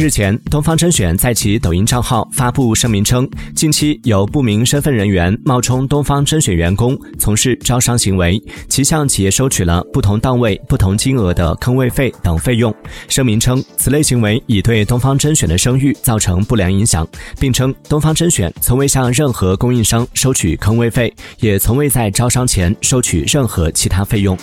日前东方甄选在其抖音账号发布声明称近期有不明身份人员冒充东方甄选员工从事招商行为其向企业收取了不同档位不同金额的坑位费等费用声明称此类行为已对东方甄选的声誉造成不良影响并称东方甄选从未向任何供应商收取坑位费也从未在招商前收取任何其他费用。